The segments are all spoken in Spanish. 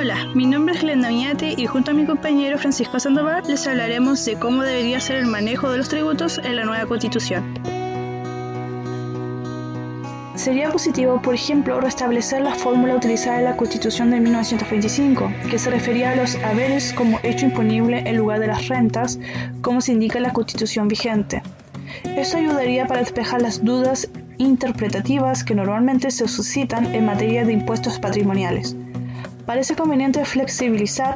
Hola, mi nombre es Glenda Viñate y junto a mi compañero Francisco Sandoval les hablaremos de cómo debería ser el manejo de los tributos en la nueva constitución. Sería positivo, por ejemplo, restablecer la fórmula utilizada en la Constitución de 1925, que se refería a los haberes como hecho imponible en lugar de las rentas, como se indica en la Constitución vigente. Esto ayudaría para despejar las dudas interpretativas que normalmente se suscitan en materia de impuestos patrimoniales. Parece conveniente flexibilizar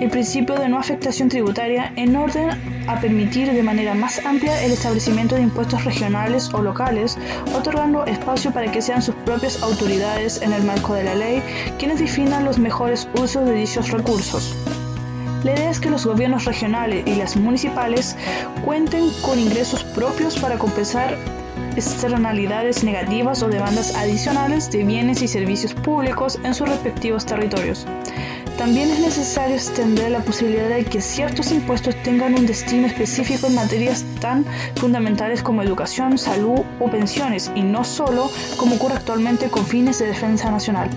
el principio de no afectación tributaria en orden a permitir de manera más amplia el establecimiento de impuestos regionales o locales, otorgando espacio para que sean sus propias autoridades en el marco de la ley quienes definan los mejores usos de dichos recursos. La idea es que los gobiernos regionales y las municipales cuenten con ingresos propios para compensar externalidades negativas o demandas adicionales de bienes y servicios públicos en sus respectivos territorios. También es necesario extender la posibilidad de que ciertos impuestos tengan un destino específico en materias tan fundamentales como educación, salud o pensiones, y no solo como ocurre actualmente con fines de defensa nacional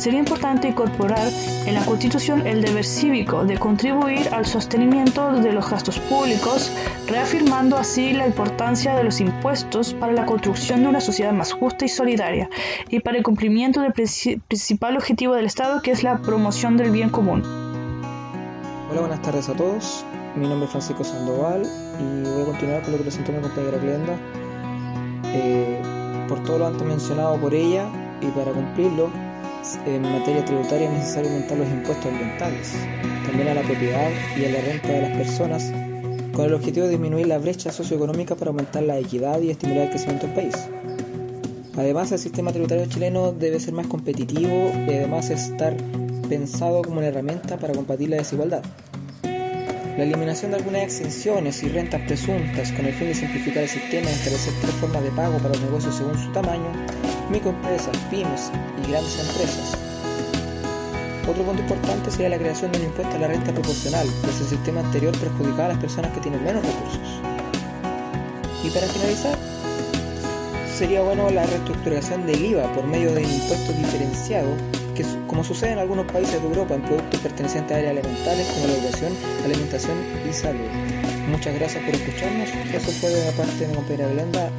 sería importante incorporar en la Constitución el deber cívico de contribuir al sostenimiento de los gastos públicos, reafirmando así la importancia de los impuestos para la construcción de una sociedad más justa y solidaria y para el cumplimiento del principal objetivo del Estado que es la promoción del bien común. Hola, buenas tardes a todos. Mi nombre es Francisco Sandoval y voy a continuar con lo que presentó mi compañera Glenda. Eh, por todo lo antes mencionado por ella y para cumplirlo, en materia tributaria es necesario aumentar los impuestos ambientales, también a la propiedad y a la renta de las personas, con el objetivo de disminuir la brecha socioeconómica para aumentar la equidad y estimular el crecimiento del país. Además, el sistema tributario chileno debe ser más competitivo y además estar pensado como una herramienta para combatir la desigualdad. La eliminación de algunas exenciones y rentas presuntas con el fin de simplificar el sistema y establecer tres formas de pago para los negocios según su tamaño microempresas, pymes y grandes empresas. Otro punto importante sería la creación de un impuesto a la renta proporcional, pues el sistema anterior perjudicaba a las personas que tienen menos recursos. Y para finalizar, sería bueno la reestructuración del IVA por medio de un impuesto diferenciado, que como sucede en algunos países de Europa en productos pertenecientes a áreas elementales como la educación, alimentación y salud. Muchas gracias por escucharnos. Eso fue de la parte de mi compañera Belenda